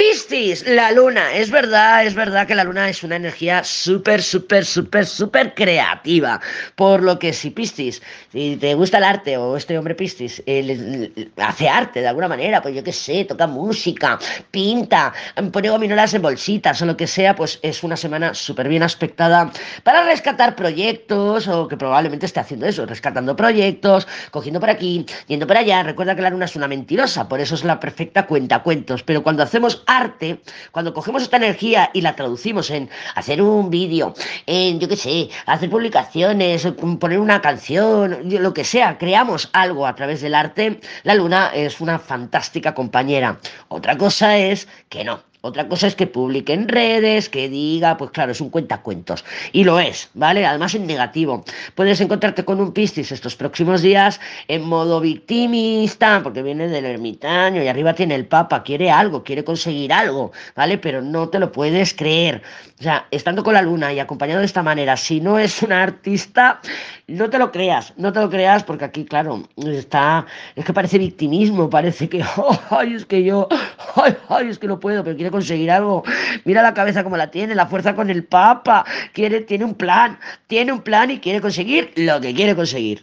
be Piscis, la luna. Es verdad, es verdad que la luna es una energía súper, súper, súper, súper creativa. Por lo que si Piscis, si te gusta el arte o este hombre Piscis hace arte de alguna manera, pues yo qué sé, toca música, pinta, pone gominolas en bolsitas o lo que sea, pues es una semana súper bien aspectada para rescatar proyectos o que probablemente esté haciendo eso, rescatando proyectos, cogiendo por aquí, yendo por allá. Recuerda que la luna es una mentirosa, por eso es la perfecta cuenta cuentos. Pero cuando hacemos arte, cuando cogemos esta energía y la traducimos en hacer un vídeo, en, yo qué sé, hacer publicaciones, poner una canción, lo que sea, creamos algo a través del arte, la luna es una fantástica compañera. Otra cosa es que no, otra cosa es que publique en redes, que diga, pues claro, es un cuentacuentos. Y lo es, ¿vale? Además en negativo. Puedes encontrarte con un Piscis estos próximos días en modo victimista, porque viene del ermitaño y arriba tiene el Papa, quiere algo, quiere conseguir algo, ¿vale? Pero no te lo puedes creer. O sea, estando con la luna y acompañado de esta manera, si no es una artista, no te lo creas, no te lo creas, porque aquí, claro, está, es que parece victimismo, parece que, ay, es que yo, ay, ay, es que no puedo, pero quiere conseguir algo. Mira la cabeza como la tiene, la fuerza con el Papa. Quiere, tiene un plan, tiene un plan y quiere conseguir lo que quiere conseguir.